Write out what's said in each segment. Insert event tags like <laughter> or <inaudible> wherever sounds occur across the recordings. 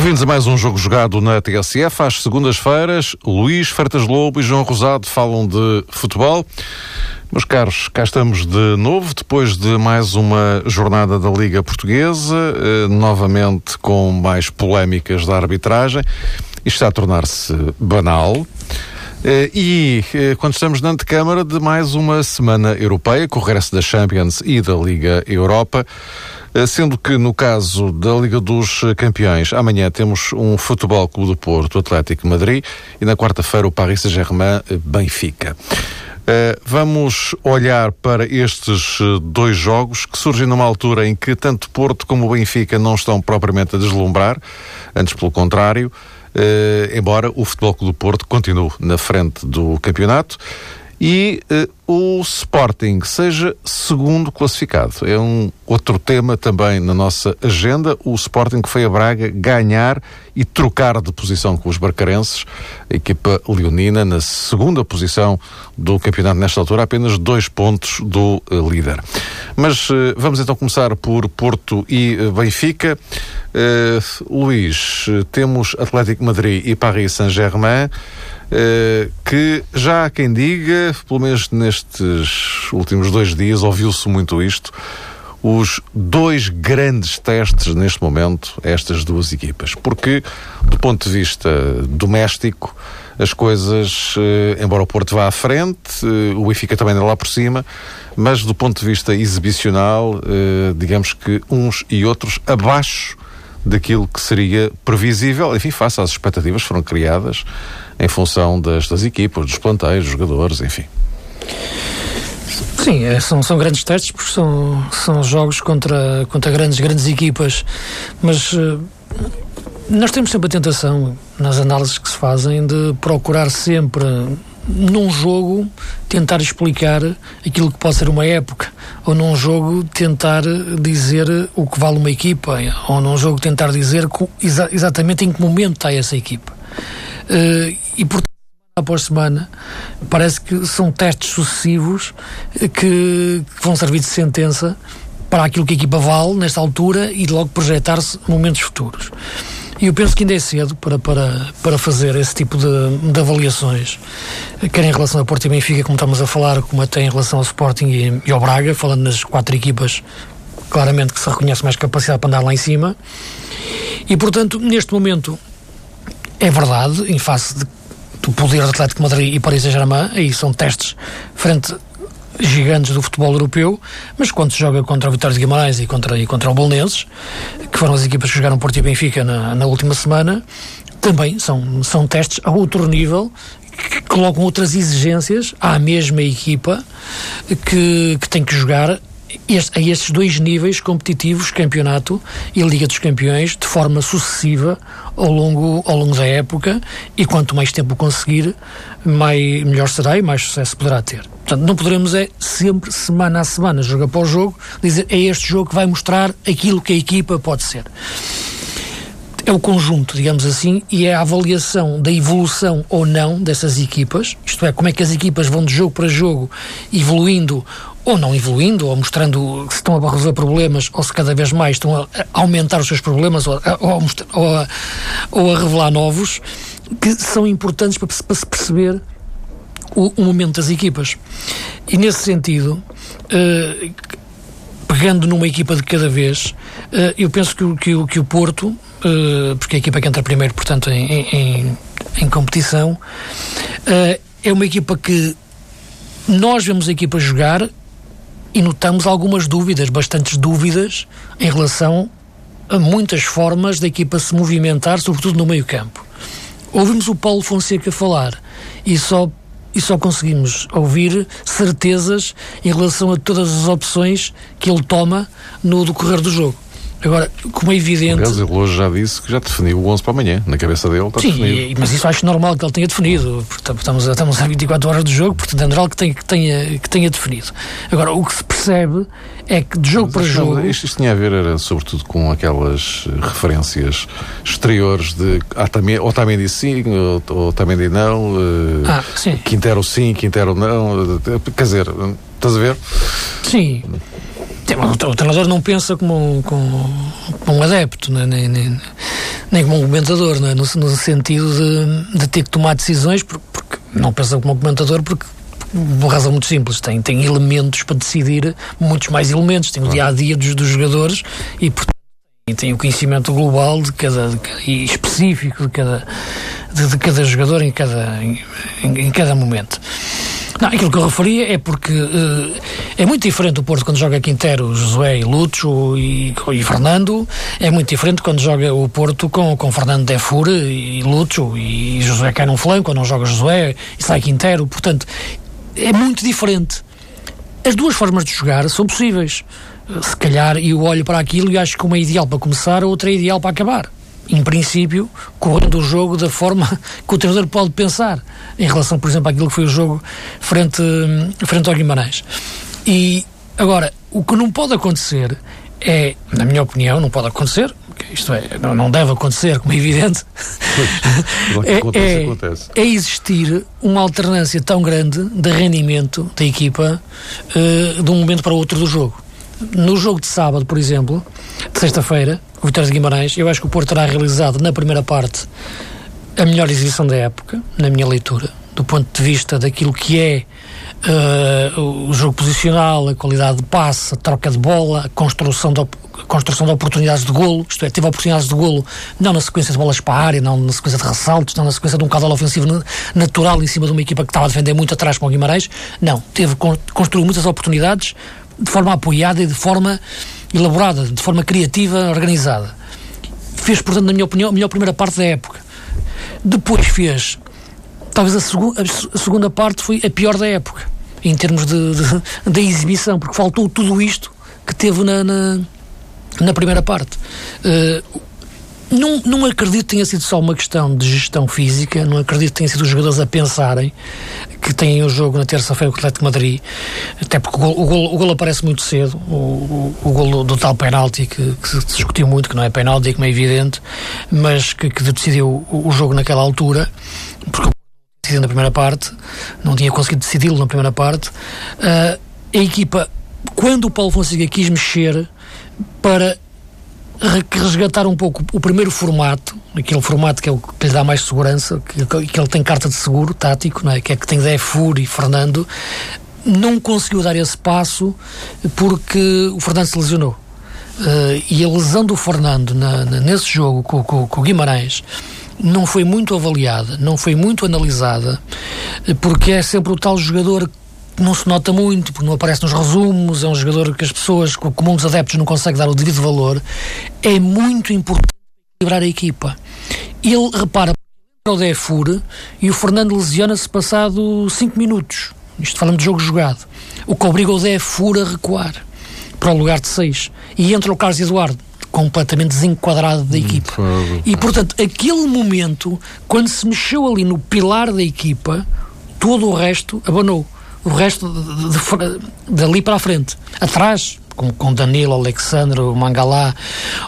Bem-vindos a mais um jogo jogado na TSF. Às segundas-feiras, Luís Fertas Lobo e João Rosado falam de futebol. Meus caros, cá estamos de novo, depois de mais uma jornada da Liga Portuguesa, eh, novamente com mais polémicas da arbitragem. Isto está a tornar-se banal. Eh, e eh, quando estamos na antecâmara de mais uma semana europeia, com o regresso da Champions e da Liga Europa, sendo que no caso da Liga dos Campeões, amanhã temos um Futebol Clube do Porto, Atlético Madrid, e na quarta-feira o Paris Saint-Germain Benfica. vamos olhar para estes dois jogos que surgem numa altura em que tanto Porto como Benfica não estão propriamente a deslumbrar, antes pelo contrário. Embora o Futebol Clube do Porto continue na frente do campeonato e uh, o Sporting seja segundo classificado. É um outro tema também na nossa agenda. O Sporting que foi a Braga ganhar e trocar de posição com os barcarenses. A equipa leonina na segunda posição do campeonato nesta altura, apenas dois pontos do uh, líder. Mas uh, vamos então começar por Porto e Benfica. Luís, temos Atlético Madrid e Paris Saint-Germain. Uh, que já há quem diga, pelo menos nestes últimos dois dias, ouviu-se muito isto, os dois grandes testes neste momento estas duas equipas. Porque, do ponto de vista doméstico, as coisas, uh, embora o Porto vá à frente, uh, o Benfica também anda lá por cima, mas do ponto de vista exibicional, digamos que uns e outros abaixo daquilo que seria previsível, enfim, face às expectativas que foram criadas em função das, equipas, dos plantéis, dos jogadores, enfim. Sim, é, são, são grandes testes porque são, são jogos contra, contra grandes, grandes equipas, mas uh, nós temos sempre a tentação, nas análises que se fazem, de procurar sempre num jogo tentar explicar aquilo que pode ser uma época, ou num jogo tentar dizer o que vale uma equipa, ou num jogo tentar dizer exa exatamente em que momento está essa equipa. Uh, e portanto, após semana, parece que são testes sucessivos que, que vão servir de sentença para aquilo que a equipa vale nesta altura e logo projetar-se momentos futuros. E eu penso que ainda é cedo para, para, para fazer esse tipo de, de avaliações, quer em relação ao Porto e Benfica, como estamos a falar, como até em relação ao Sporting e, e ao Braga, falando nas quatro equipas, claramente que se reconhece mais capacidade para andar lá em cima. E, portanto, neste momento, é verdade, em face de, do poder do Atlético Madrid e Paris Saint-Germain, aí são testes frente gigantes do futebol europeu, mas quando se joga contra o Vitória de Guimarães e contra, e contra o Bolonenses, que foram as equipas que jogaram Porto e Benfica na, na última semana, também são, são testes a outro nível que colocam outras exigências à mesma equipa que, que tem que jogar este, a estes dois níveis competitivos, campeonato e Liga dos Campeões, de forma sucessiva ao longo, ao longo da época e quanto mais tempo conseguir, mais, melhor será e mais sucesso poderá ter. Portanto, não poderemos é sempre, semana a semana, jogo após jogo, dizer é este jogo que vai mostrar aquilo que a equipa pode ser é o conjunto, digamos assim, e é a avaliação da evolução ou não dessas equipas, isto é, como é que as equipas vão de jogo para jogo evoluindo ou não evoluindo, ou mostrando que estão a resolver problemas, ou se cada vez mais estão a aumentar os seus problemas, ou a, ou a, ou a, revelar novos, que são importantes para, para se perceber o, o, momento das equipas. E nesse sentido, uh, pegando numa equipa de cada vez, uh, eu penso que, que, que o Porto, porque é a equipa que entra primeiro, portanto, em, em, em competição, é uma equipa que nós vemos a equipa jogar e notamos algumas dúvidas, bastantes dúvidas, em relação a muitas formas da equipa se movimentar, sobretudo no meio-campo. Ouvimos o Paulo Fonseca falar e só, e só conseguimos ouvir certezas em relação a todas as opções que ele toma no decorrer do jogo. Agora, como é evidente. Aliás, ele hoje já disse que já definiu o 11 para amanhã. Na cabeça dele está Sim, definido. mas isso acho normal que ele tenha definido. Portanto, estamos, a, estamos a 24 horas do jogo, portanto é natural que tenha, que, tenha, que tenha definido. Agora, o que se percebe é que de jogo mas, para jogo. Isto, isto, tinha a ver, era, sobretudo, com aquelas referências exteriores de. Ou também disse sim, ou, ou também disse não. Uh, ah, sim. Quintero sim, Quintero não. Quer dizer, estás a ver? Sim. O treinador não pensa como, como, como um adepto, né? nem, nem, nem como um comentador, não é? no, no sentido de, de, ter que tomar decisões, porque, porque não pensa como um comentador, porque por uma razão muito simples, tem, tem elementos para decidir, muitos mais elementos, tem o dia a dia dos, dos jogadores e, portanto, tem o conhecimento global de cada, de, e específico de cada, de, de, cada jogador em cada, em, em cada momento. Não, aquilo que eu referia é porque uh, é muito diferente o Porto quando joga Quintero, Josué e Lúcio e, e, Fernando, é muito diferente quando joga o Porto com, com Fernando Defur e Lúcio e Josué cai num flanco, ou não joga Josué e sai Quintero, portanto é muito diferente. As duas formas de jogar são possíveis. Se calhar eu olho para aquilo e acho que uma é ideal para começar, a outra é ideal para acabar. Em princípio, correndo o jogo da forma <laughs> que o treinador pode pensar, em relação, por exemplo, àquilo que foi o jogo frente, frente ao Guimarães. E agora, o que não pode acontecer é, na minha opinião, não pode acontecer, isto é, não, não deve acontecer, como é evidente, pois, <laughs> é, acontece, é, acontece. é, existir uma alternância tão grande de rendimento da equipa uh, de um momento para o outro do jogo. No jogo de sábado, por exemplo, de sexta-feira, o Vitória de Guimarães, eu acho que o Porto terá realizado na primeira parte a melhor exibição da época, na minha leitura, do ponto de vista daquilo que é uh, o jogo posicional, a qualidade de passe, a troca de bola, a construção de, construção de oportunidades de golo, isto é, teve oportunidades de golo não na sequência de bolas para a área, não na sequência de ressaltos, não na sequência de um caudal ofensivo natural em cima de uma equipa que estava a defender muito atrás para o Guimarães, não, teve, construiu muitas oportunidades de forma apoiada e de forma elaborada, de forma criativa, organizada. Fez, portanto, na minha opinião, a melhor primeira parte da época. Depois fez talvez a, segu a, segunda parte foi a pior da época, em termos de, de, de exibição, porque faltou tudo isto que teve na, na, na primeira parte. Uh, não, não acredito que tenha sido só uma questão de gestão física, não acredito que tenha sido os jogadores a pensarem que têm o jogo na terça-feira com o Atlético de Madrid, até porque o gol, o o aparece muito cedo, o, o, o gol do, tal penalti que, que, se discutiu muito, que não é penalti, como é evidente, mas que, que decidiu o, o jogo naquela altura, porque decidido na primeira parte, não tinha conseguido decidi-lo na primeira parte. Uh, a equipa, quando o Paulo Fonseca quis mexer para resgatar um pouco o primeiro formato, aquele formato que é o que lhe dá mais segurança, que, que ele tem carta de seguro tático, não é? que é que tem Zé Furo e Fernando, não conseguiu dar esse passo porque o Fernando se lesionou. Uh, e a lesão do Fernando na, na, nesse jogo com, com, com o Guimarães não foi muito avaliada, não foi muito analisada, porque é sempre o tal jogador que não se nota muito, porque não aparece nos resumos, é um jogador que as pessoas, como comum dos adeptos, não conseguem dar o devido valor. É muito importante equilibrar a equipa. Ele repara o Defur e o Fernando lesiona-se passado 5 minutos. Isto falando de jogo jogado. O que obriga o Defur a recuar para o lugar de 6. E entra o Carlos Eduardo completamente desenquadrado da equipa. E, portanto, aquele momento, quando se mexeu ali no pilar da equipa, todo o resto abanou. O resto de, de, de, dali para a frente. Atrás, com, com Danilo, Alexandre, Mangalá,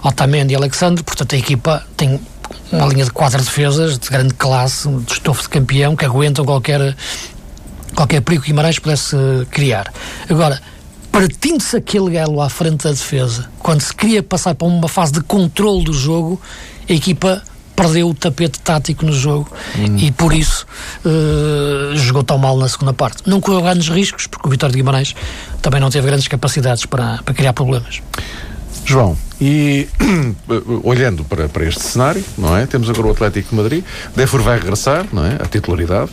Otamendi e Alexandre, portanto, a equipa tem uma linha de quatro defesas de grande classe, de estofo de campeão, que aguentam qualquer, qualquer perigo que Guimarães pudesse criar. Agora, partindo-se aquele galo à frente da defesa, quando se queria passar para uma fase de controle do jogo, a equipa perdeu o tapete tático no jogo hum. e por isso uh, jogou tão mal na segunda parte. Não correu grandes riscos, porque o Vitória de Guimarães também não teve grandes capacidades para, para criar problemas. João, e <clears throat> olhando para, para este cenário, não é? Temos agora o Atlético de Madrid, Defur vai regressar, não é? A titularidade,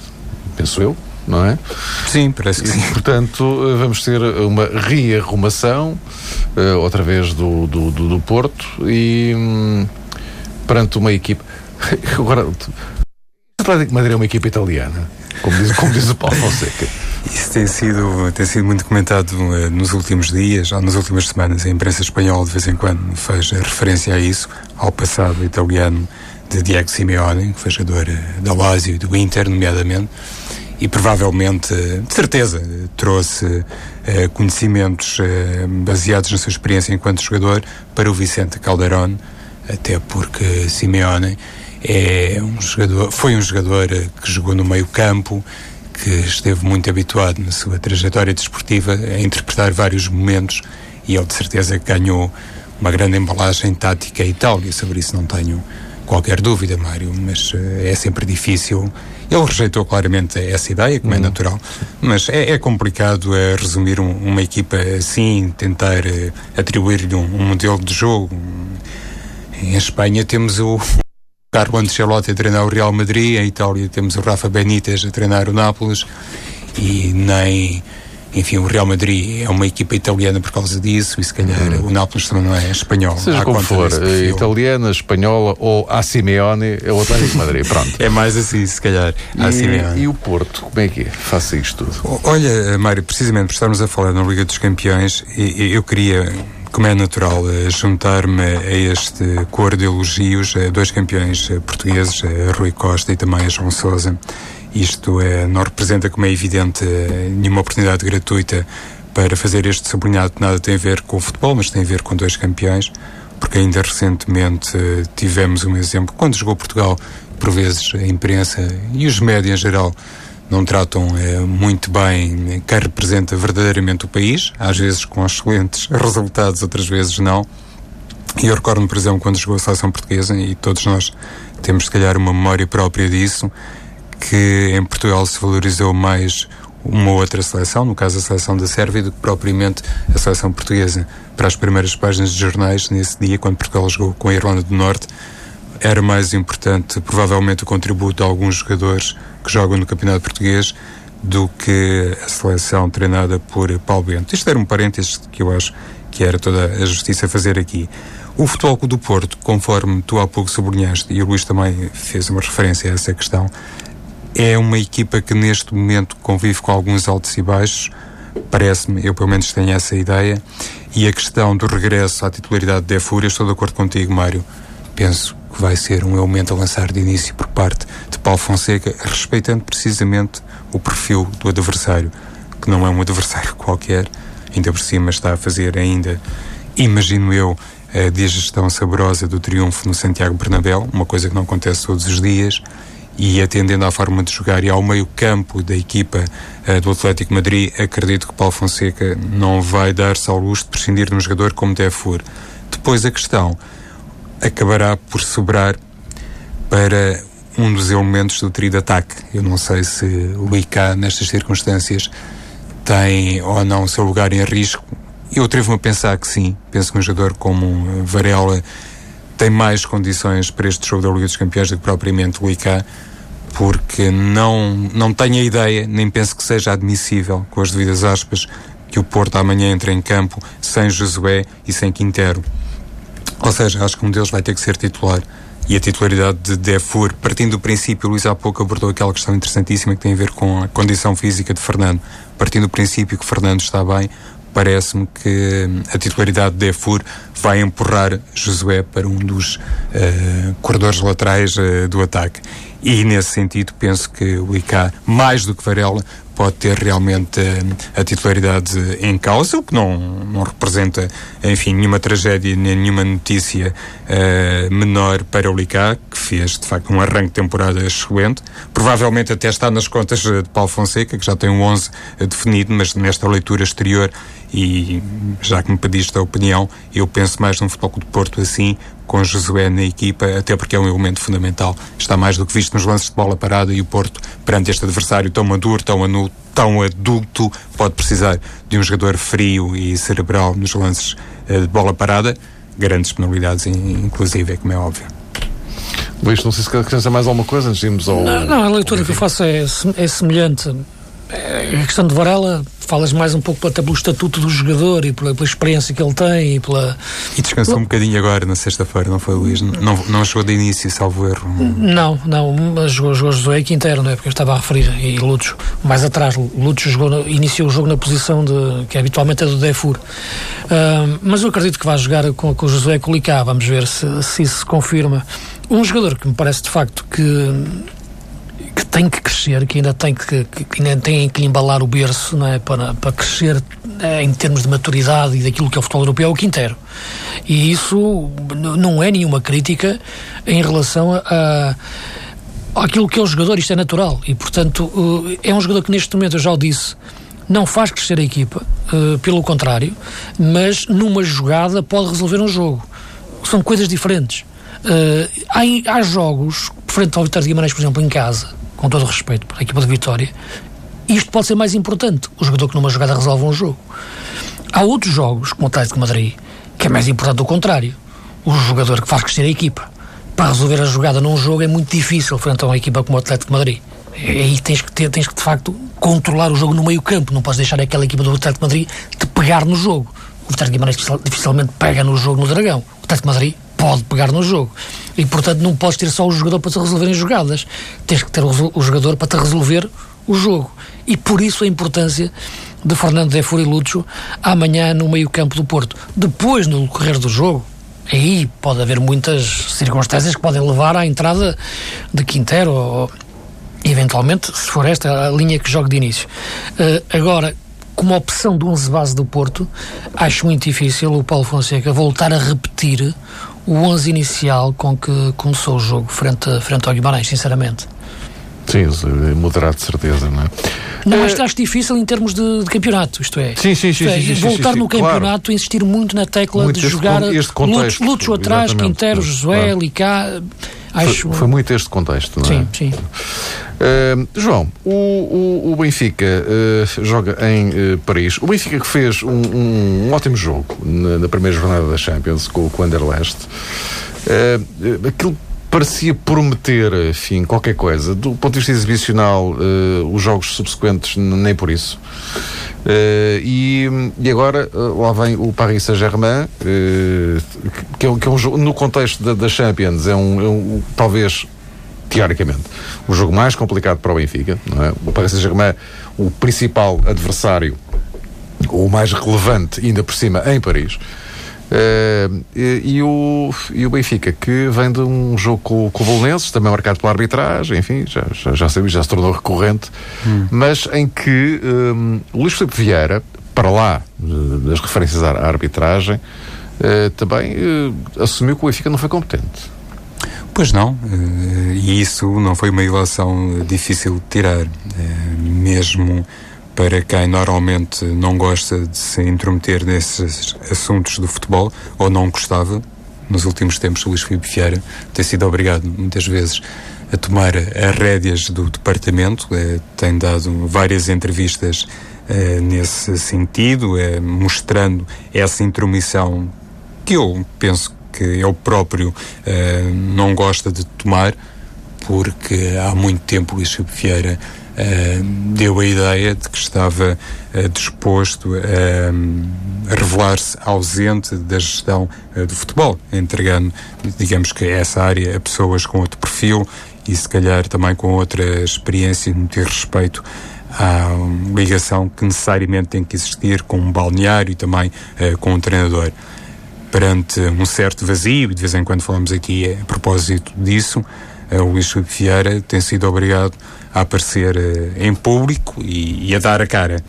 penso eu, não é? Sim, parece que sim. Portanto, eh, vamos ter uma rearrumação, uh, outra vez do, do, do, do Porto, e um, perante uma equipe. <laughs> Agora, o Atlético Madrid é uma equipa italiana, como diz, como diz o Paulo Fonseca. Isso tem sido, tem sido muito comentado uh, nos últimos dias, ou nas últimas semanas. A imprensa espanhola, de vez em quando, faz referência a isso, ao passado italiano de Diego Simeone, que foi jogador da Lazio e do Inter, nomeadamente e provavelmente, de certeza, trouxe eh, conhecimentos eh, baseados na sua experiência enquanto jogador para o Vicente Calderón, até porque Simeone é um jogador, foi um jogador eh, que jogou no meio campo, que esteve muito habituado na sua trajetória desportiva a interpretar vários momentos e ele de certeza ganhou uma grande embalagem tática tal, e sobre isso não tenho qualquer dúvida, Mário, mas é sempre difícil. Ele rejeitou claramente essa ideia, como é hum. natural, mas é, é complicado é, resumir um, uma equipa assim, tentar é, atribuir-lhe um, um modelo de jogo. Em Espanha temos o <laughs> Carlo Ancelotti a treinar o Real Madrid, em Itália temos o Rafa Benítez a treinar o Nápoles e nem enfim, o Real Madrid é uma equipa italiana por causa disso e se calhar hum. o Nápoles também não é espanhol. Seja como for, italiana, espanhola ou a Simeone é o Atlético Madrid, pronto. <laughs> é mais assim, se calhar, a Simeone. E o Porto, como é que é? Faça isto tudo. Olha, Mário, precisamente por estarmos a falar na Liga dos Campeões, eu queria como é natural, eh, juntar-me a este coro de elogios a dois campeões eh, portugueses, a Rui Costa e também a João Sousa. Isto é, não representa, como é evidente, eh, nenhuma oportunidade gratuita para fazer este sublinhado que nada tem a ver com o futebol, mas tem a ver com dois campeões, porque ainda recentemente tivemos um exemplo, quando jogou Portugal, por vezes a imprensa e os médias em geral não tratam é, muito bem quem representa verdadeiramente o país, às vezes com excelentes <laughs> resultados, outras vezes não. E eu recordo-me, por exemplo, quando jogou a seleção portuguesa, e todos nós temos, se calhar, uma memória própria disso, que em Portugal se valorizou mais uma outra seleção, no caso a seleção da Sérvia, do que propriamente a seleção portuguesa. Para as primeiras páginas de jornais, nesse dia, quando Portugal jogou com a Irlanda do Norte, era mais importante, provavelmente, o contributo de alguns jogadores que jogam no Campeonato Português do que a seleção treinada por Paulo Bento. Isto era um parênteses que eu acho que era toda a justiça fazer aqui. O Futebol do Porto, conforme tu há pouco sublinhaste, e o Luís também fez uma referência a essa questão, é uma equipa que neste momento convive com alguns altos e baixos, parece-me, eu pelo menos tenho essa ideia, e a questão do regresso à titularidade de Defúria, estou de acordo contigo, Mário, penso que vai ser um elemento a lançar de início por parte de Paulo Fonseca, respeitando precisamente o perfil do adversário, que não é um adversário qualquer, ainda por cima está a fazer ainda, imagino eu, a digestão saborosa do triunfo no Santiago Bernabéu, uma coisa que não acontece todos os dias, e atendendo à forma de jogar e ao meio campo da equipa uh, do Atlético Madrid, acredito que Paulo Fonseca não vai dar-se ao luxo de prescindir de um jogador como Defur. Depois a questão acabará por sobrar para um dos elementos do trio de ataque. Eu não sei se o IK, nestas circunstâncias, tem ou não o seu lugar em risco. Eu atrevo-me a pensar que sim. Penso que um jogador como Varela tem mais condições para este jogo da Liga dos Campeões do que propriamente o IK, porque não, não tenho a ideia, nem penso que seja admissível, com as devidas aspas, que o Porto amanhã entre em campo sem Josué e sem Quintero. Ou seja, acho que um deles vai ter que ser titular. E a titularidade de Defur, partindo do princípio, o Luís há pouco abordou aquela questão interessantíssima que tem a ver com a condição física de Fernando. Partindo do princípio que Fernando está bem, parece-me que a titularidade de Defur vai empurrar Josué para um dos uh, corredores laterais uh, do ataque. E nesse sentido penso que o IK, mais do que Varela, pode ter realmente a, a titularidade em causa, o que não, não representa, enfim, nenhuma tragédia, nem nenhuma notícia uh, menor para o Licá, que fez, de facto, um arranque de temporada excelente. Provavelmente até está nas contas de Paulo Fonseca, que já tem um 11 definido, mas nesta leitura exterior, e já que me pediste a opinião, eu penso mais num Futebol do Porto assim, com Josué na equipa, até porque é um elemento fundamental. Está mais do que visto nos lances de bola parada e o Porto, perante este adversário tão maduro, tão, anu, tão adulto, pode precisar de um jogador frio e cerebral nos lances uh, de bola parada. Grandes penalidades, inclusive, é como é óbvio. Luís, não sei se quer mais alguma coisa antes de irmos ao. Não, não a leitura que eu faço é, é semelhante. É, a questão de Varela falas mais um pouco pelo estatuto do jogador e pela, pela, experiência que ele tem e pela... E descansou um bocadinho agora na sexta-feira, não foi, Luís? Não, não jogou de início, salvo erro? Não, não, mas jogou, jogou Josué Quintero, não é? Porque eu estava a referir, e Lúcio, mais atrás, Lúcio jogou, iniciou o jogo na posição de, que habitualmente é do Defur. Uh, mas eu acredito que vai jogar com, com o Josué Colicá, vamos ver se, se isso se confirma. Um jogador que me parece de facto que tem que crescer, que ainda tem que, que ainda tem que embalar o berço não é? para, para crescer é, em termos de maturidade e daquilo que é o futebol europeu, é o Quintero. E isso não é nenhuma crítica em relação a, a aquilo que é o jogador, isto é natural. E, portanto, eh, é um jogador que neste momento, eu já o disse, não faz crescer a equipa, uh, pelo contrário, mas numa jogada pode resolver um jogo. São coisas diferentes. Há jogos, frente ao Vitória de Guimarães, por exemplo, em casa, com todo o respeito para a equipa de Vitória, isto pode ser mais importante. O jogador que numa jogada resolve um jogo. Há outros jogos, como o Atlético de Madrid, que é mais importante o contrário. O jogador que faz crescer a equipa. Para resolver a jogada num jogo é muito difícil frente a uma equipa como o Atlético de Madrid. Aí tens que, ter, tens que de facto controlar o jogo no meio campo. Não podes deixar aquela equipa do Atlético de Madrid te pegar no jogo. O Atlético de Guimarães dificilmente pega no jogo no Dragão. O Atlético de Madrid pode pegar no jogo. E, portanto, não podes ter só o jogador para te resolver as jogadas. Tens que ter o, jogador para te resolver o jogo. E por isso a importância de Fernando de Furi Lúcio amanhã no meio-campo do Porto. Depois, no correr do jogo, aí pode haver muitas circunstâncias que podem levar à entrada de Quintero ou, eventualmente, se for esta a linha que joga de início. Uh, agora, como opção do 11 base do Porto, acho muito difícil o Paulo Fonseca voltar a repetir o 11 inicial com que começou o jogo frente, frente ao Guimarães, sinceramente. Sim, moderado de certeza, não é? Não, acho, acho difícil em termos de, de campeonato, isto é. Sim, sim, sim. É, sim, sim voltar sim, no campeonato, claro. insistir muito na tecla muito de jogar este contexto, Lúcio atrás, Quintero, Josué, claro. Licá. Acho... Foi, foi, muito este contexto, não é? Sim, sim. Uh, João, o, o, o Benfica uh, joga em uh, Paris. O Benfica que fez um, um, um ótimo jogo na, na, primeira jornada da Champions com, com o Anderlecht. aquilo parecia prometer, enfim, qualquer coisa. Do ponto de vista exibicional, uh, os jogos subsequentes, nem por isso. Uh, e, e agora uh, lá vem o Paris Saint-Germain, que, é, que é um jogo, no contexto da, da Champions, é um, é um, talvez, teoricamente, o jogo mais complicado para o Benfica. Não é? O Paris Saint-Germain, o principal adversário, o mais relevante, ainda por cima, em Paris. Uh, e, e, o, e o Benfica, que vem de um jogo com, com o Bolonenses, também marcado pela arbitragem, enfim, já, já, já sabia, já se tornou recorrente, hum. mas em que um, Luís Filipe Vieira, para lá das referências à arbitragem, uh, também uh, assumiu que o Benfica não foi competente. Pois não, e isso não foi uma ilação difícil de tirar, mesmo para quem normalmente não gosta de se intrometer nesses assuntos do futebol, ou não gostava, nos últimos tempos, o Luís Filipe Vieira tem sido obrigado, muitas vezes, a tomar as rédeas do departamento, eh, tem dado várias entrevistas eh, nesse sentido, eh, mostrando essa intromissão que eu penso que ele próprio não gosta de tomar, porque há muito tempo Luís Filipe Vieira uh, deu a ideia de que estava uh, disposto a, a revelar-se ausente da gestão uh, do futebol, entregando, digamos que essa área a pessoas com outro perfil e se calhar também com outra experiência no ter respeito à ligação que necessariamente tem que existir com um balneário e também com um treinador. Perante um certo vazio, e de vez em quando falamos aqui a propósito disso, o Luís Filipe Vieira tem sido obrigado a aparecer uh, em público e, e, a dar a cara.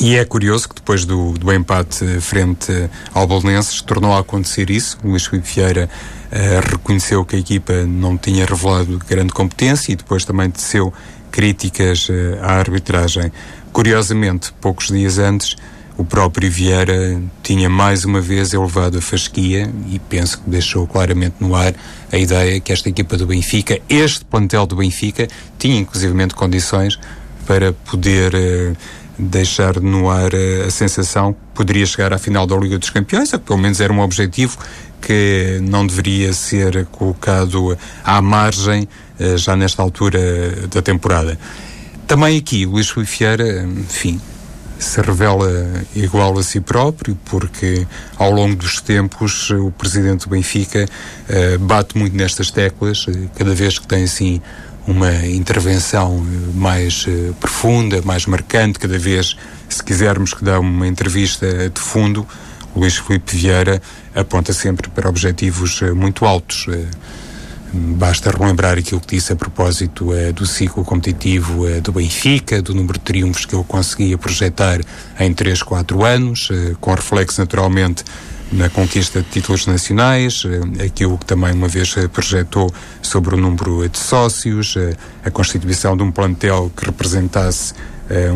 E é curioso que depois do, do empate frente ao Bolonenses tornou a acontecer isso. O Luís Filipe Vieira uh, reconheceu que a equipa não tinha revelado grande competência e depois também teceu críticas uh, à arbitragem. Curiosamente, poucos dias antes, o próprio Vieira tinha mais uma vez elevado a fasquia e penso que deixou claramente no ar a ideia que esta equipa do Benfica, este plantel do Benfica, tinha inclusivamente condições para poder uh, deixar no ar uh, a sensação que poderia chegar à final da Liga dos Campeões, ou pelo menos era um objetivo que não deveria ser colocado à margem uh, já nesta altura da temporada. Também aqui, Luís Filipe Vieira, enfim, se revela igual a si próprio, porque ao longo dos tempos o presidente do Benfica uh, bate muito nestas teclas, uh, cada vez que tem assim uma intervenção mais uh, profunda, mais marcante, cada vez, se quisermos que dá uma entrevista de fundo, Luís Filipe Vieira aponta sempre para objetivos muito altos. Basta relembrar aquilo que disse a propósito eh, do ciclo competitivo eh, do Benfica, do número de triunfos que ele conseguia projetar em 3, 4 anos, eh, com reflexo naturalmente na conquista de títulos nacionais, aquilo que também uma vez projetou sobre o número de sócios, a constituição de um plantel que representasse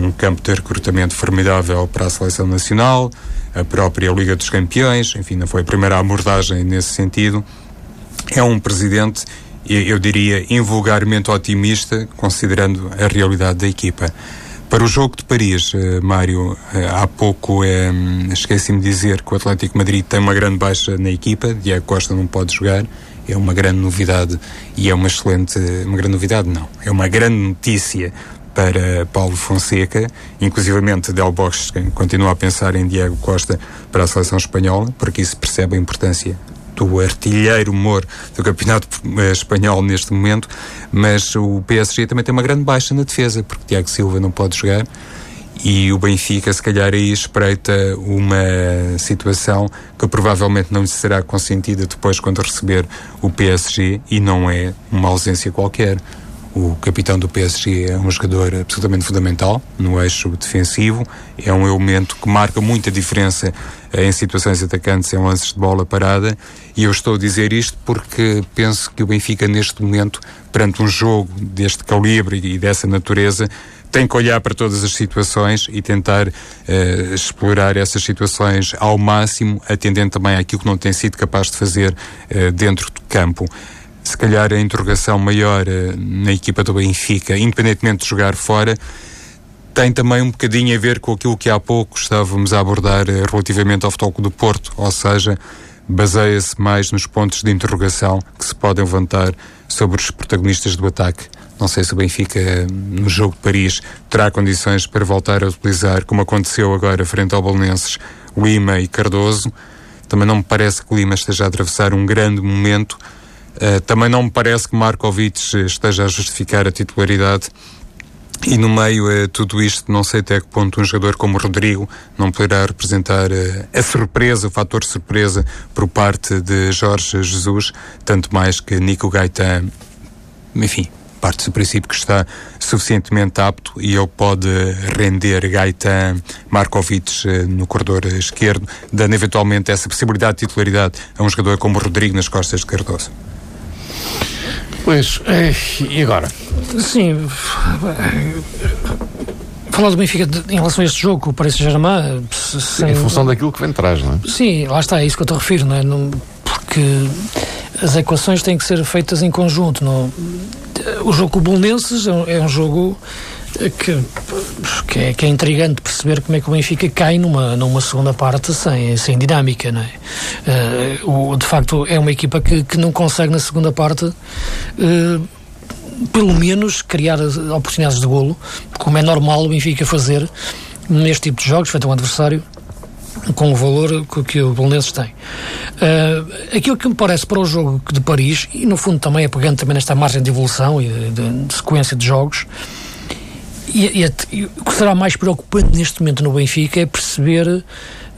um campo de recrutamento formidável para a seleção nacional, a própria Liga dos Campeões, enfim, não foi a primeira abordagem nesse sentido é um presidente, eu diria, invulgarmente otimista, considerando a realidade da equipa. Para o jogo de Paris, uh, Mário, uh, há pouco uh, esqueci-me de dizer que o Atlético Madrid tem uma grande baixa na equipa, Diego Costa não pode jogar, é uma grande novidade e é uma excelente, uma grande novidade não, é uma grande notícia para Paulo Fonseca, inclusivamente Del Bosque continua a pensar em Diego Costa para a seleção espanhola, porque isso percebe a importância do artilheiro humor do campeonato eh, espanhol neste momento, mas o PSG também tem uma grande baixa na defesa, porque Tiago Silva não pode jogar e o Benfica se calhar aí espreita uma situação que provavelmente não lhe será consentida depois quando receber o PSG e não é uma ausência qualquer. O capitão do PSG é um jogador absolutamente fundamental no eixo defensivo, é um elemento que marca muita diferença em situações atacantes, em lances de bola parada, e eu estou a dizer isto porque penso que o Benfica, neste momento, perante um jogo deste calibre e dessa natureza, tem que olhar para todas as situações e tentar uh, explorar essas situações ao máximo, atendendo também àquilo que não tem sido capaz de fazer uh, dentro do campo se calhar a interrogação maior uh, na equipa do Benfica, independentemente de jogar fora, tem também um bocadinho a ver com aquilo que há pouco estávamos a abordar uh, relativamente ao Futebol do Porto, ou seja, baseia-se mais nos pontos de interrogação que se podem levantar sobre os protagonistas do ataque. Não sei se o Benfica, no jogo de Paris, terá condições para voltar a utilizar, como aconteceu agora frente ao Bolonenses, Lima e Cardoso. Também não me parece que Lima esteja a atravessar um grande momento Uh, também não me parece que Markovic esteja a justificar a titularidade e no meio uh, tudo isto, não sei até que ponto um jogador como o Rodrigo não poderá representar uh, a surpresa, o fator surpresa por parte de Jorge Jesus, tanto mais que Nico Gaetan, enfim, parte do princípio que está suficientemente apto e ele pode render Gaetan Markovic uh, no corredor esquerdo, dando eventualmente essa possibilidade de titularidade a um jogador como Rodrigo nas costas de Cardoso. Pois, é, e agora? Sim, falar do Benfica em relação a este jogo, o Paris Saint-Germain... Em função daquilo que vem de trás, não é? Sim, lá está, é isso que eu te refiro, não é? Não, porque as equações têm que ser feitas em conjunto. Não? O jogo com o Bolonenses é um jogo que, que, é, que é intrigante perceber como é que o Benfica cai numa, numa segunda parte sem, sem dinâmica, não é? Uh, o, de facto, é uma equipa que, que não consegue na segunda parte. Uh, pelo menos criar oportunidades de golo, como é normal o Benfica fazer neste tipo de jogos, feito um adversário com o valor que, o Belenenses tem. Uh, aquilo que me parece para o jogo de Paris, e no fundo também é pegando também nesta margem de evolução e de, de sequência de jogos, e, e, e, o que será mais preocupante neste momento no Benfica é perceber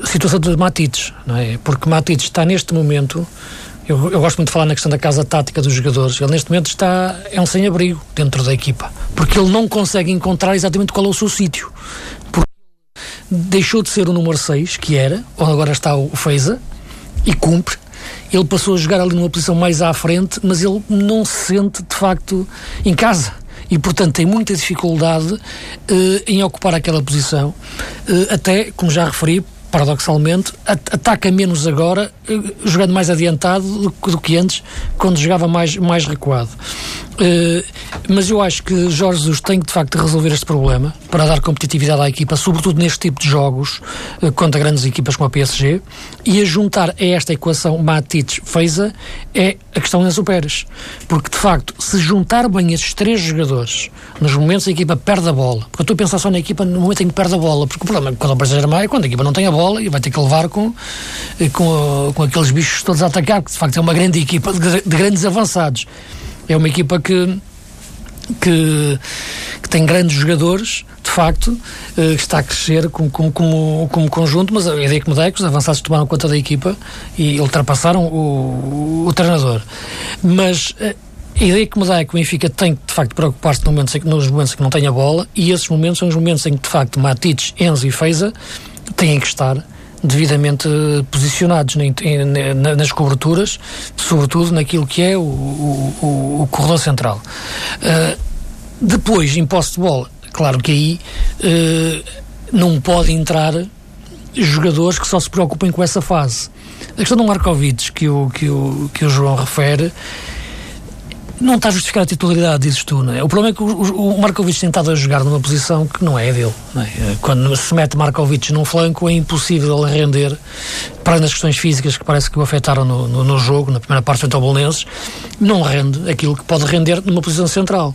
a situação de Matites, não é? Porque Matites está neste momento, eu, eu, gosto muito de falar na questão da casa tática dos jogadores, ele neste momento está, é um sem-abrigo dentro da equipa, porque ele não consegue encontrar exatamente qual é o seu sítio. Deixou de ser o número 6, que era, onde agora está o Feiza, e cumpre, ele passou a jogar ali numa posição mais à frente, mas ele não se sente de facto em casa e, portanto, tem muita dificuldade uh, em ocupar aquela posição, uh, até, como já referi, paradoxalmente, ataca menos agora, uh, jogando mais adiantado do, do, que antes, quando jogava mais, mais recuado. Uh, mas eu acho que Jorge Jesus tem que de facto resolver este problema para dar competitividade à equipa, sobretudo neste tipo de jogos uh, contra grandes equipas como a PSG, e a juntar a esta equação Matic-Feiza é a questão das operas. Porque de facto, se juntar bem estes três jogadores nos momentos em que a equipa perde a bola, porque eu estou a pensar só na equipa no momento em que perde a bola, porque o problema é quando o Brasil é quando a equipa não tem a bola e vai ter que levar com, eh, com, com aqueles bichos todos a atacar, porque de facto é uma grande equipa de, de grandes avançados. É uma equipa que, que, que tem grandes jogadores, de facto, uh, que está a crescer como, como, como, como conjunto, mas a ideia que me dá é que os avançados tomaram conta da equipa e ultrapassaram o, o, o treinador. Mas a ideia que me dá é que o Benfica tem que, de facto, preocupar-se nos momentos, em, nos momentos em que não tem a bola e esses momentos são os momentos em que, de facto, Matites, Enzo e Feiza têm que estar devidamente posicionados nas coberturas, sobretudo naquilo que é o, o, o corredor central. Uh, depois, em posse de bola, claro que aí uh, não pode entrar jogadores que só se preocupem com essa fase. A questão do Markovic, que o, que o, que o João refere, não está a justificar a titularidade, dizes tu, não é? O problema é que o, o Markovic estado a jogar numa posição que não é dele. Não é? Quando se mete Markovic num flanco, é impossível ele render, para as questões físicas que parece que o afetaram no, no, no jogo, na primeira parte frente ao Bolonenses, não rende aquilo que pode render numa posição central.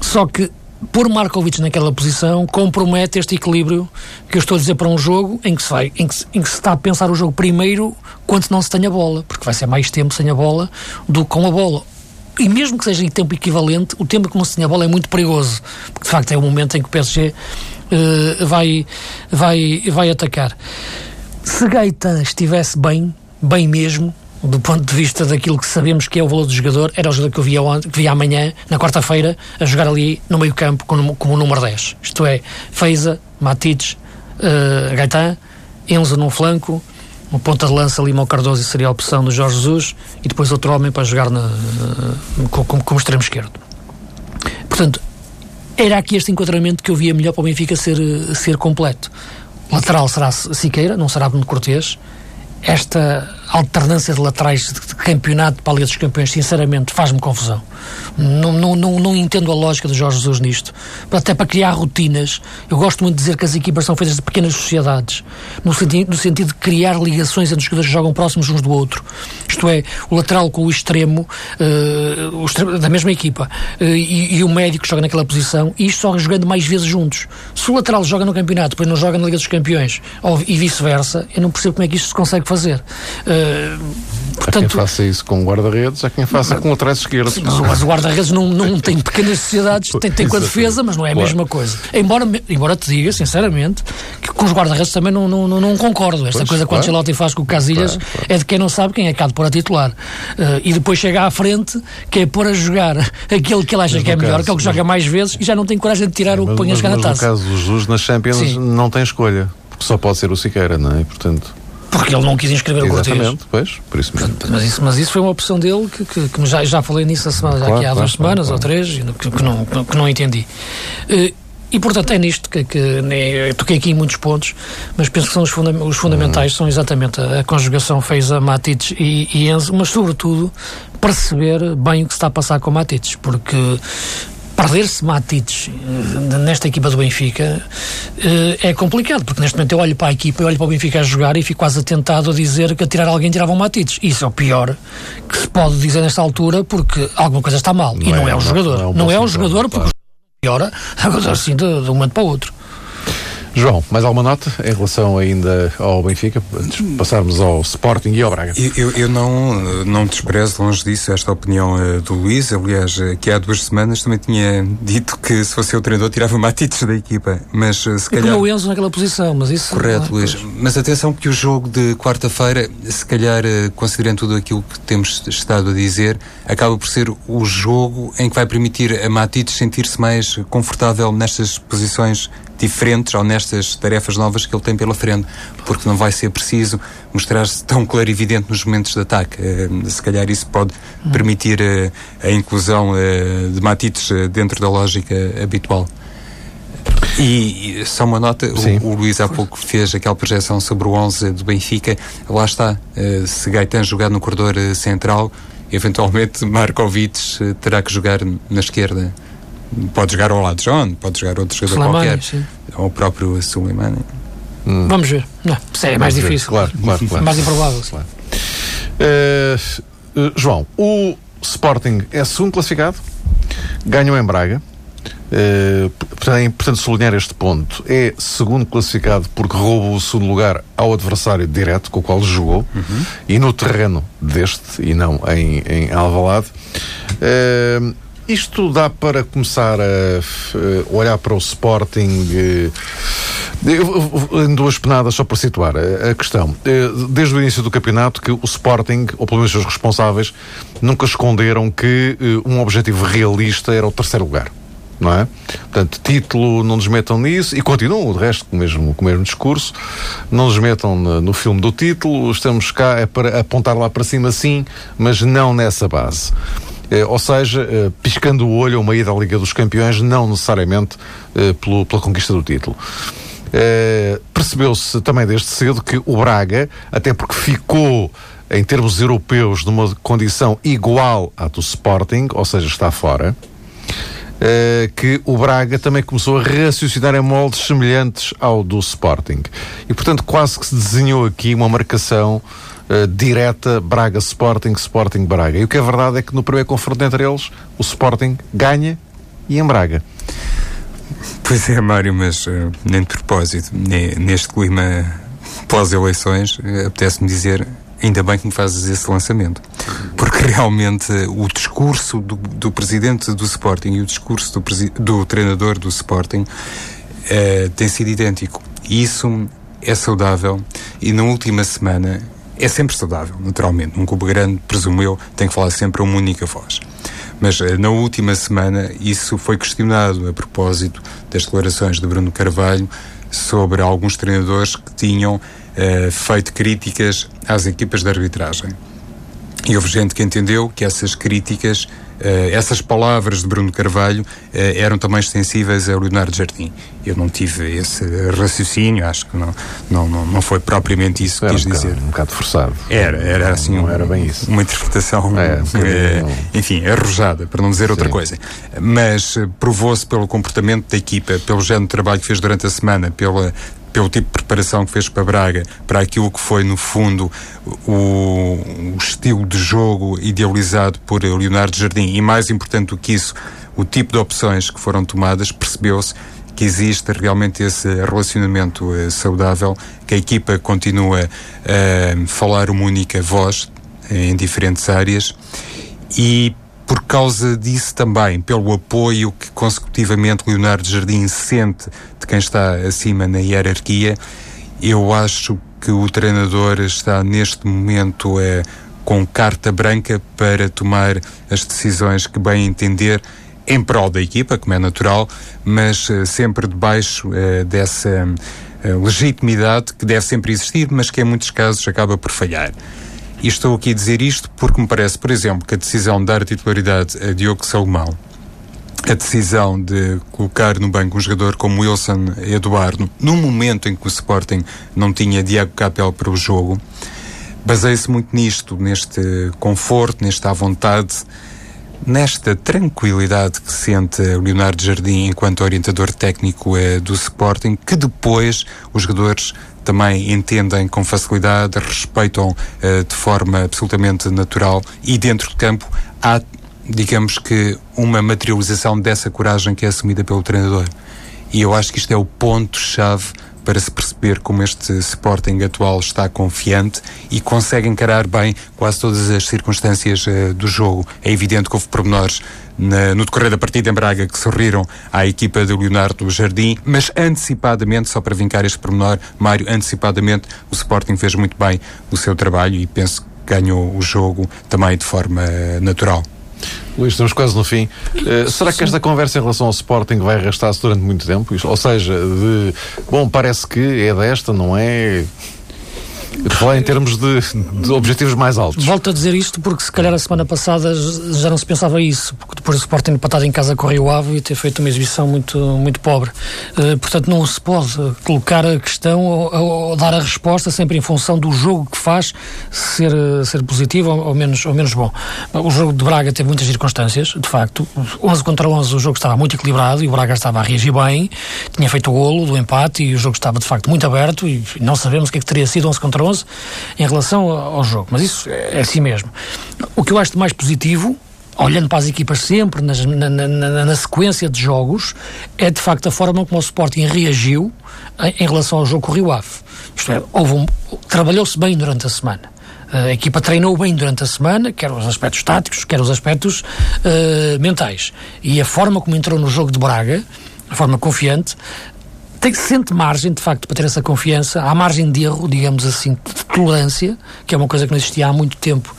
Só que pôr Markovic naquela posição compromete este equilíbrio que eu estou a dizer para um jogo em que se vai, em que, em que se está a pensar o jogo primeiro quando não se tem a bola, porque vai ser mais tempo sem a bola do que com a bola e mesmo que seja em tempo equivalente, o tempo que não se tinha a bola é muito perigoso, porque de facto é o momento em que o PSG uh, eh, vai, vai, vai atacar. Se Gaeta estivesse bem, bem mesmo, do ponto de vista daquilo que sabemos que é o valor do jogador, era o jogador que eu via, ontem, que via amanhã, na quarta-feira, a jogar ali no meio campo como, o número 10. Isto é, Feiza, Matites, uh, Gaetan, Enzo num flanco, uma ponta de lança Lima Cardoso seria a opção do Jorge Jesus e depois outro homem para jogar na, como, como extremo esquerdo. Portanto, era aqui este enquadramento que eu via melhor para o Benfica ser, ser completo. Lateral será Siqueira, não será Bruno Cortês. Esta alternância de laterais de campeonato para a Liga dos Campeões, sinceramente, faz-me confusão. Não, não, não, não, entendo a lógica de Jorge Jesus nisto. Até para criar rotinas. Eu gosto muito de dizer que as equipas são feitas de pequenas sociedades, no, senti no sentido de criar ligações entre os jogadores que jogam próximos uns do outro. Isto é, o lateral com o extremo, uh, o extremo da mesma equipa uh, e, e, o médico que joga naquela posição, e isto só jogando mais vezes juntos. Se o lateral joga no campeonato, depois não joga na Liga dos Campeões, ou, e vice-versa, eu não percebo como é que isto se consegue fazer. Uh, Portanto, há quem faça isso com guarda-redes, há quem faça com laterais esquerdos. Mas o guarda-redes não, não <laughs> tem pequenas sociedades, tem, tem com a defesa, mas não é a mesma coisa. Embora, embora te diga, sinceramente, que com os guarda-redes também não, não, não, concordo. Esta pois, coisa que o Ancelotti faz com o Casilhas claro, claro. é de quem não sabe quem é que há de pôr a titular. Uh, e depois chega à frente, que é pôr a jogar <laughs> aquele que ele acha mas que é melhor, caso, que é o que joga mais vezes e já não tem coragem de tirar sim, o que põe a jogar na taça. no caso dos Jesus na Champions sim. não tem escolha, porque só pode ser o Siqueira, não é? Portanto... Porque ele não quis inscrever Exatamente, o Cortês. pois, por isso mesmo. Mas isso, mas isso foi uma opção dele que, que, que já, já falei nisso a semana, claro, aqui há claro, duas semanas claro, ou três, que, que, não, que não entendi. Uh, e, portanto, é nisto que, que né, toquei aqui em muitos pontos, mas penso que são os, funda os fundamentais, uhum. são exatamente a, a conjugação Feiza, Matites e, e Enzo, mas, sobretudo, perceber bem o que se está a passar com Matites, porque perder-se Matites eh, nesta equipa do Benfica eh, é complicado, porque neste momento eu olho para a equipa, eu olho para o Benfica a jogar e fico quase tentado a dizer que a tirar alguém tiravam Matites. Isso é o pior que se pode dizer nesta altura, porque alguma coisa está mal. Não e não é, é o jogador. Não é, não é o jogador, porque o piora <laughs> agora assim de, de um momento para o outro. João, mais alguma nota em relação ainda ao Benfica, antes de passarmos ao Sporting e ao Braga? Eu, eu não, não desprezo, longe disso, esta opinião uh, do Luís. Aliás, uh, que há duas semanas também tinha dito que se fosse o treinador tirava Matites da equipa. Mas uh, se e calhar. o Enzo naquela posição, mas isso. Correto, é, Luís. Mas atenção que o jogo de quarta-feira, se calhar, considerando tudo aquilo que temos estado a dizer, acaba por ser o jogo em que vai permitir a Matites sentir-se mais confortável nestas posições diferentes ou nestas tarefas novas que ele tem pela frente, porque não vai ser preciso mostrar-se tão clarividente nos momentos de ataque. Uh, se calhar isso pode permitir uh, a inclusão uh, de Matites dentro da lógica habitual. E, e só uma nota, o, o, Luís há pouco fez aquela projeção sobre o 11 do Benfica. Lá está, se Gaetan jogar no corredor central, eventualmente Markovic terá que jogar na esquerda pode jogar ao lado de John, pode jogar outro jogador Slimani, qualquer, sim. ou o próprio Suleimani. Hum. Vamos ver. Não, isso é mais difícil. Claro, claro, claro. <laughs> mais improvável. Claro. Uh, uh, João, o Sporting é segundo classificado, ganhou em Braga. Uh, é importante sublinhar este ponto. É segundo classificado porque roubou o segundo lugar ao adversário direto com o qual jogou uhum. e no terreno deste e não em, em Alvalade. Uh, isto dá para começar a olhar para o Sporting eh, em duas penadas, só para situar a questão. Eh, desde o início do campeonato, que o Sporting, ou pelo menos os responsáveis, nunca esconderam que eh, um objetivo realista era o terceiro lugar não é? Portanto, título, não nos metam nisso, e continuam, o resto, com o mesmo, com o mesmo discurso, não nos metam no filme do título, estamos cá é para apontar lá para cima sim, mas não nessa base. Eh, ou seja, eh, piscando o olho a uma ida à Liga dos Campeões, não necessariamente eh, pelo, pela conquista do título. Percebeu-se também desde cedo que o Braga, até porque ficou em termos europeus numa condição igual à do Sporting, ou seja, está fora, que o Braga também começou a raciocinar em moldes semelhantes ao do Sporting. E, portanto, quase que se desenhou aqui uma marcação uh, direta Braga-Sporting, Sporting-Braga. E o que é verdade é que no primeiro confronto entre eles, o Sporting ganha e em Braga. Pois é, Mário, mas uh, nem de propósito, neste clima pós-eleições, uh, apetece-me dizer ainda bem que me fazes esse lançamento. Porque realmente o discurso do, do presidente do Sporting e o discurso do, do treinador do Sporting uh, tem sido idêntico. E isso é saudável e na última semana é sempre saudável, naturalmente. Um clube grande, presumo eu, tem que falar sempre uma única voz. Mas eh, na última semana isso foi questionado a propósito das declarações de Bruno Carvalho sobre alguns treinadores que tinham uh, feito críticas às equipas de arbitragem. E houve gente que entendeu que essas críticas essas palavras de Bruno Carvalho uh, eram também extensíveis a Leonardo Jardim. Eu não tive esse raciocínio, acho que não, não, não, não foi propriamente isso que era quis um dizer. Bocado, um bocado forçado. Era, era assim. Não era bem isso. Uma interpretação, é, uh, enfim, arrojada, para não dizer Sim. outra coisa. Mas provou-se pelo comportamento da equipa, pelo género de trabalho que fez durante a semana, pela pelo tipo de preparação que fez para Braga, para aquilo que foi, no fundo, o, o estilo de jogo idealizado por Leonardo Jardim. E, mais importante do que isso, o tipo de opções que foram tomadas, percebeu-se que existe realmente esse relacionamento uh, saudável, que a equipa continua a falar uma única voz em diferentes áreas e por causa disso também, pelo apoio que consecutivamente Leonardo Jardim sente de quem está acima na hierarquia, eu acho que o treinador está neste momento é, com carta branca para tomar as decisões que bem entender em prol da equipa, como é natural, mas uh, sempre debaixo uh, dessa uh, legitimidade que deve sempre existir, mas que em muitos casos acaba por falhar. E estou aqui a dizer isto porque me parece, por exemplo, que a decisão de dar titularidade a Diogo Salomão, a decisão de colocar no banco um jogador como Wilson Eduardo, no momento em que o Sporting não tinha Diego Capel para o jogo, baseia-se muito nisto, neste conforto, nesta vontade, nesta tranquilidade que sente Leonardo Jardim enquanto orientador técnico eh, do Sporting, que depois os jogadores também entendem com facilidade, respeitam uh, de forma absolutamente natural e dentro de campo há, digamos que, uma materialização dessa coragem que é assumida pelo treinador. E eu acho que isto é o ponto-chave para se perceber como este Sporting atual está confiante e consegue encarar bem quase todas as circunstâncias uh, do jogo. É evidente que houve pormenores na, no decorrer da partida em Braga que sorriram à equipa de Leonardo Jardim, mas antecipadamente, só para vincar este pormenor, Mário, antecipadamente o Sporting fez muito bem o seu trabalho e penso que ganhou o jogo também de forma uh, natural. Luís, estamos quase no fim. Uh, será que esta conversa em relação ao Sporting vai arrastar-se durante muito tempo? Ou seja, de bom, parece que é desta, não é? Falar em termos de, de, objetivos mais altos. Volto a dizer isto porque se calhar a semana passada já não se pensava isso, porque depois do Sporting empatado em casa com o Rio Ave e ter feito uma exibição muito, muito pobre. Uh, portanto, não se pode colocar a questão ou, ou, dar a resposta sempre em função do jogo que faz ser, ser positivo ou, ou, menos, ou menos bom. O jogo de Braga teve muitas circunstâncias, de facto. 11 contra 11 o jogo estava muito equilibrado e o Braga estava a reagir bem, tinha feito o golo do empate e o jogo estava de facto muito aberto e não sabemos o que é que teria sido 11 contra 11 em relação ao jogo. Mas isso é assim mesmo. O que eu acho de mais positivo olhando para as equipas sempre nas, na, na, na, sequência de jogos, é de facto a forma como o Sporting reagiu em, em relação ao jogo com o Rio Ave. Isto é, um, trabalhou-se bem durante a semana. A equipa treinou bem durante a semana, quer os aspectos táticos, quer os aspectos uh, mentais. E a forma como entrou no jogo de Braga, a forma confiante, tem, sente margem, de facto, para ter essa confiança. Há margem de erro, digamos assim, de tolerância, que é uma coisa que não existia há muito tempo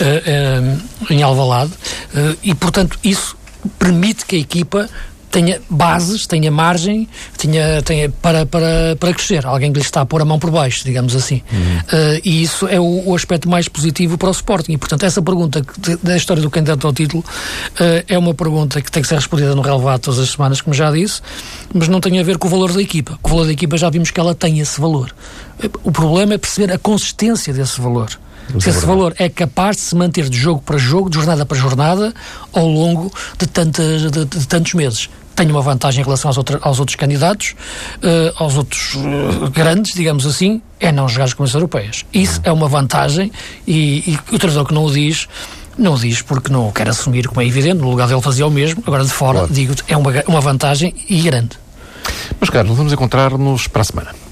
uh, uh, em Alvalade. Uh, e, portanto, isso permite que a equipa tenha bases, tenha margem, tenha, tenha para, para, para crescer. Alguém que lhe está a pôr a mão por baixo, digamos assim. Uhum. Uh, e isso é o, o, aspecto mais positivo para o Sporting. E, portanto, essa pergunta da história do candidato ao título uh, é uma pergunta que tem que ser respondida no relevado todas as semanas, como já disse, mas não tem a ver com o valor da equipa. Com o valor da equipa já vimos que ela tem esse valor. O problema é perceber a consistência desse valor se esse valor é capaz de se manter de jogo para jogo, de jornada para jornada, ao longo de, tantas, de, de tantos meses tem uma vantagem em relação aos, outro, aos outros candidatos, uh, aos outros uh, grandes, digamos assim, é não jogar as comissões europeias. Isso é uma vantagem e, e o treinador que não o diz não o diz porque não o quer assumir, como é evidente, no lugar dele fazia o mesmo, agora de fora, claro. digo é uma, uma vantagem e grande. Mas, Carlos, vamos encontrar-nos para a semana.